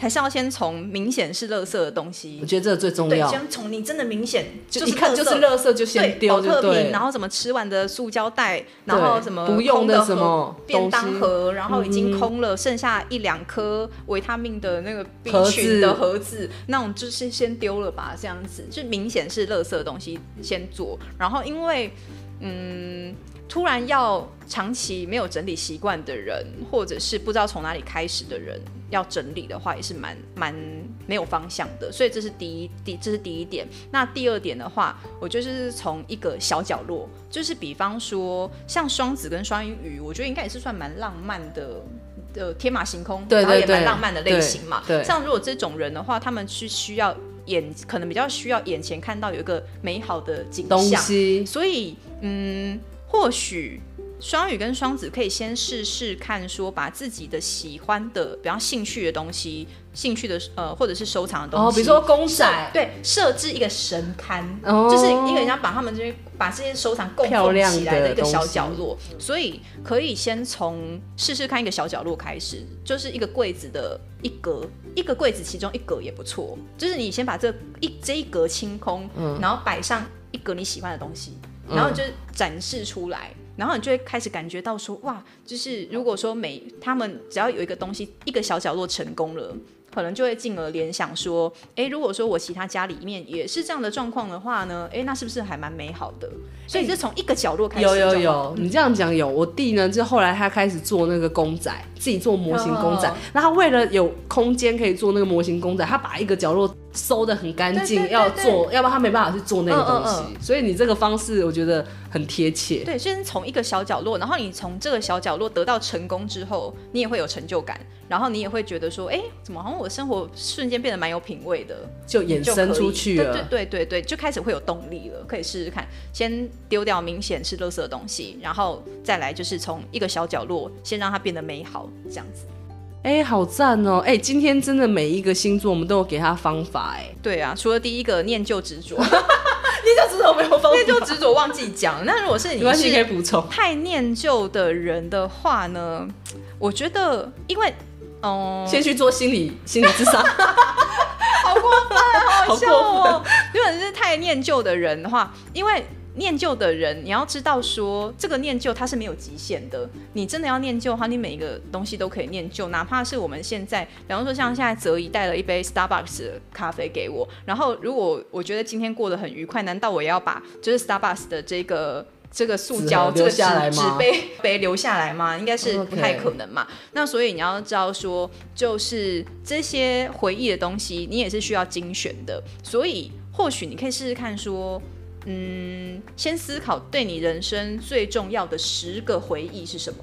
[SPEAKER 2] 还是要先从明显是垃圾的东西，
[SPEAKER 1] 我觉得这个最重要。
[SPEAKER 2] 对，先从你真的明显就
[SPEAKER 1] 一看就是垃圾就先丢，对，
[SPEAKER 2] 对。然后什么吃完的塑胶袋，然后什么不用的什么便当盒，然后已经空了，剩下一两颗维他命的那个 B 群的盒子，那种就是先丢了吧，这样子就明显是垃圾的东西先做。然后因为嗯。突然要长期没有整理习惯的人，或者是不知道从哪里开始的人，要整理的话也是蛮蛮没有方向的。所以这是第一，第这是第一点。那第二点的话，我就是从一个小角落，就是比方说像双子跟双鱼，我觉得应该也是算蛮浪漫的，呃天马行空，
[SPEAKER 1] 对对对，
[SPEAKER 2] 然后也蛮浪漫的类型嘛。对，对，像如果这种人的话，他们是需要眼，可能比较需要眼前看到有一个美好的景象，
[SPEAKER 1] 东西。
[SPEAKER 2] 所以嗯。或许双鱼跟双子可以先试试看，说把自己的喜欢的，比方兴趣的东西。兴趣的呃，或者是收藏的东西，
[SPEAKER 1] 哦，比如说公仔，
[SPEAKER 2] 对，设置一个神龛，哦，就是一个人家把他们这些把这些收藏供奉起来的一个小角落，所以可以先从试试看一个小角落开始，就是一个柜子的一格，一个柜子其中一格也不错，就是你先把这一这一格清空，嗯，然后摆上一格你喜欢的东西，然后就展示出来。嗯然后你就会开始感觉到说，哇，就是如果说每他们只要有一个东西，一个小角落成功了。可能就会进而联想说，哎，如果说我其他家里面也是这样的状况的话呢，哎，那是不是还蛮美好的？所以是从一个角落开始。
[SPEAKER 1] 有有有，你这样讲有。我弟呢，就后来他开始做那个公仔，自己做模型公仔。那他为了有空间可以做那个模型公仔，他把一个角落收的很干净，要做，要不然他没办法去做那个东西。所以你这个方式，我觉得很贴切。
[SPEAKER 2] 对，先从一个小角落，然后你从这个小角落得到成功之后，你也会有成就感。然后你也会觉得说，哎，怎么好像我的生活瞬间变得蛮有品味的，
[SPEAKER 1] 就衍生出去了。
[SPEAKER 2] 对对对对对，就开始会有动力了，可以试试看。先丢掉明显是垃圾的东西，然后再来就是从一个小角落，先让它变得美好，这样子。
[SPEAKER 1] 哎，好赞哦！哎，今天真的每一个星座我们都有给他方法，哎。
[SPEAKER 2] 对啊，除了第一个念旧执着，
[SPEAKER 1] 念旧执着没有方法，
[SPEAKER 2] 念旧执着忘记讲。那如果是你
[SPEAKER 1] 没可以补充。
[SPEAKER 2] 太念旧的人的话呢，我觉得因为。哦、
[SPEAKER 1] 嗯，先去做心理心理咨商，
[SPEAKER 2] 好过分，好笑哦！如果你是太念旧的人的话，因为念旧的人，你要知道说，这个念旧它是没有极限的。你真的要念旧的话，你每一个东西都可以念旧，哪怕是我们现在，比方说像现在泽怡带了一杯 Starbucks 的咖啡给我，然后如果我觉得今天过得很愉快，难道我也要把就是 Starbucks 的这个？这个塑胶这个纸纸杯杯留下来吗？应该是不太可能嘛。那所以你要知道说，就是这些回忆的东西，你也是需要精选的。所以或许你可以试试看说，嗯，先思考对你人生最重要的十个回忆是什么。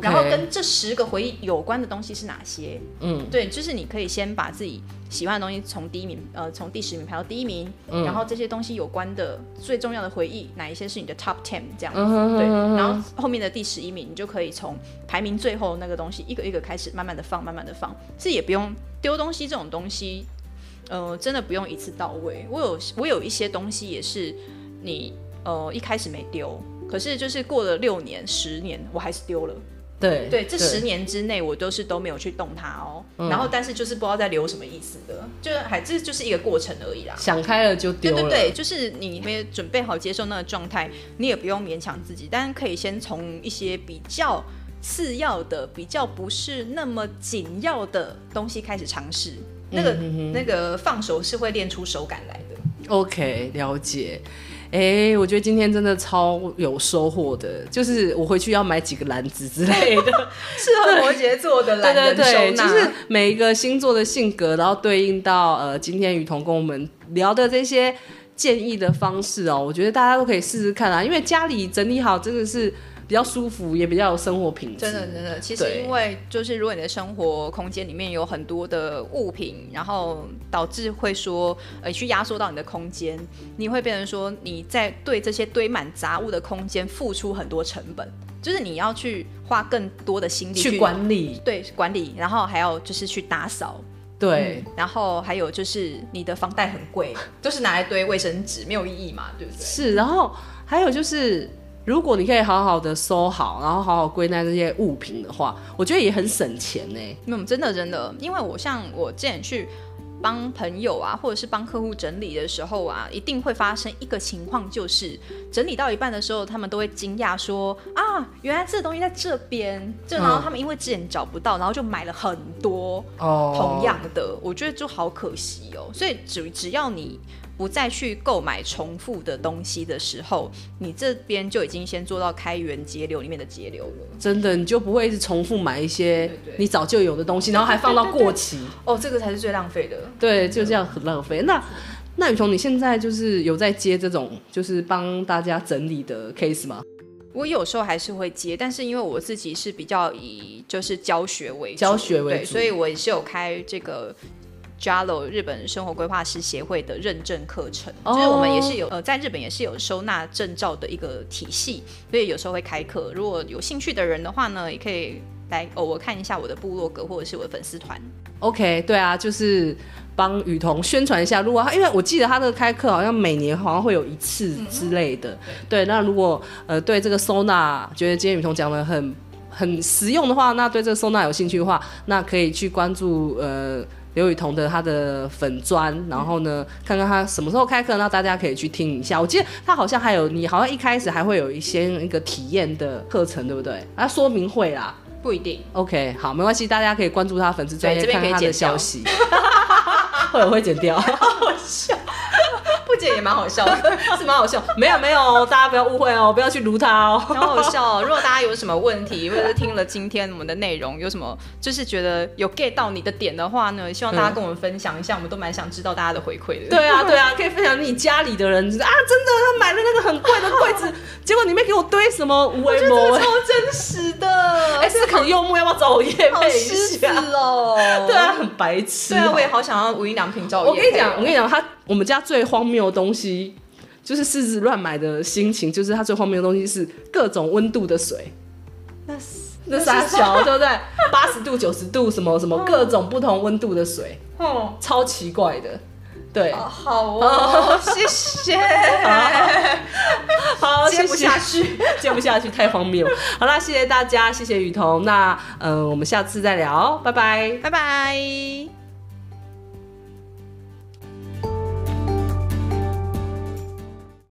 [SPEAKER 2] 然后跟这十个回忆有关的东西是哪些？嗯，对，就是你可以先把自己喜欢的东西从第一名，呃，从第十名排到第一名，嗯，然后这些东西有关的最重要的回忆，哪一些是你的 top ten 这样子，嗯，对，然后后面的第十一名，你就可以从排名最后那个东西一个一个开始，慢慢的放，慢慢的放，这也不用丢东西这种东西，呃，真的不用一次到位。我有我有一些东西也是你呃一开始没丢，可是就是过了六年、十年，我还是丢了。
[SPEAKER 1] 对
[SPEAKER 2] 对，这十年之内我都是都没有去动它哦，嗯、然后但是就是不知道在留什么意思的，就是还这就是一个过程而已啦。
[SPEAKER 1] 想开了就丢了。
[SPEAKER 2] 对对对，就是你没准备好接受那个状态，你也不用勉强自己，但是可以先从一些比较次要的、比较不是那么紧要的东西开始尝试。那个、嗯、那个放手是会练出手感来的。
[SPEAKER 1] OK，了解。哎、欸，我觉得今天真的超有收获的，就是我回去要买几个篮子之类的，
[SPEAKER 2] 适合摩羯座的篮人收纳。对对对，就是
[SPEAKER 1] 每一个星座的性格，然后对应到呃，今天雨桐跟我们聊的这些建议的方式哦，我觉得大家都可以试试看啊，因为家里整理好真的是。比较舒服，也比较有生活品质。
[SPEAKER 2] 真的，真的，其实因为就是，如果你的生活空间里面有很多的物品，然后导致会说，呃，去压缩到你的空间，你会变成说你在对这些堆满杂物的空间付出很多成本，就是你要去花更多的心力
[SPEAKER 1] 去管理，
[SPEAKER 2] 对，管理，然后还要就是去打扫，
[SPEAKER 1] 对、嗯，
[SPEAKER 2] 然后还有就是你的房贷很贵，就是拿来堆卫生纸，没有意义嘛，对不对？
[SPEAKER 1] 是，然后还有就是。如果你可以好好的收好，然后好好归纳这些物品的话，我觉得也很省钱呢。
[SPEAKER 2] 嗯，真的真的，因为我像我之前去帮朋友啊，或者是帮客户整理的时候啊，一定会发生一个情况，就是整理到一半的时候，他们都会惊讶说啊，原来这东西在这边，就然后他们因为之前找不到，然后就买了很多同样的，我觉得就好可惜哦。所以只只要你。不再去购买重复的东西的时候，你这边就已经先做到开源节流里面的节流了。
[SPEAKER 1] 真的，你就不会一直重复买一些你早就有的东西，然后还放到过期。
[SPEAKER 2] 哦，这个才是最浪费的。
[SPEAKER 1] 对，就这样很浪费。那那雨桐，你现在就是有在接这种就是帮大家整理的 case 吗？
[SPEAKER 2] 我有时候还是会接，但是因为我自己是比较以就是教学为主，
[SPEAKER 1] 教学为主，
[SPEAKER 2] 对，所以我也是有开这个。JALO 日本生活规划师协会的认证课程，
[SPEAKER 1] 哦、
[SPEAKER 2] 就是我们也是有呃，在日本也是有收纳证照的一个体系，所以有时候会开课。如果有兴趣的人的话呢，也可以来偶尔看一下我的部落格或者是我的粉丝团。
[SPEAKER 1] OK，对啊，就是帮雨桐宣传一下。如果他，因为我记得他这个开课好像每年好像会有一次之类的。嗯、对，那如果呃对这个收纳觉得今天雨桐讲的很很实用的话，那对这个收纳有兴趣的话，那可以去关注呃刘雨桐的他的粉砖，然后呢看看他什么时候开课，那大家可以去听一下。我记得他好像还有你好像一开始还会有一些一个体验的课程，对不对？啊，说明会啦。
[SPEAKER 2] 不一定
[SPEAKER 1] ，OK，好，没关系，大家可以关注他粉丝专业，看他的消息，会我会剪掉？
[SPEAKER 2] 好笑。不剪也蛮好笑的，
[SPEAKER 1] 是蛮好笑。没有没有，大家不要误会哦，不要去撸他哦，
[SPEAKER 2] 蛮好笑。如果大家有什么问题，或者是听了今天我们的内容，有什么就是觉得有 get 到你的点的话呢，希望大家跟我们分享一下，嗯、我们都蛮想知道大家的回馈的。
[SPEAKER 1] 对啊对啊，可以分享你家里的人，啊，真的他买了那个很贵的柜子，结果里面给我堆什么五维膜，
[SPEAKER 2] 超真实的。
[SPEAKER 1] 哎、欸，是可能柚木，要不要找我叶配一下？
[SPEAKER 2] 哦，
[SPEAKER 1] 对啊，很白痴。
[SPEAKER 2] 对啊，我也好想要无印良品找我。
[SPEAKER 1] 我跟你讲，我跟你讲，他我们家最荒谬的东西。就是狮子乱买的心情，就是它最荒谬的东西是各种温度的水，
[SPEAKER 2] 那是
[SPEAKER 1] 那啥小对不对？八十度、九十度什么什么各种不同温度的水，哦，超奇怪的，对，
[SPEAKER 2] 哦好哦，谢谢，
[SPEAKER 1] 好，
[SPEAKER 2] 接不下去，
[SPEAKER 1] 接不下去，太荒谬。好啦，谢谢大家，谢谢雨桐，那嗯、呃，我们下次再聊，拜拜，
[SPEAKER 2] 拜拜。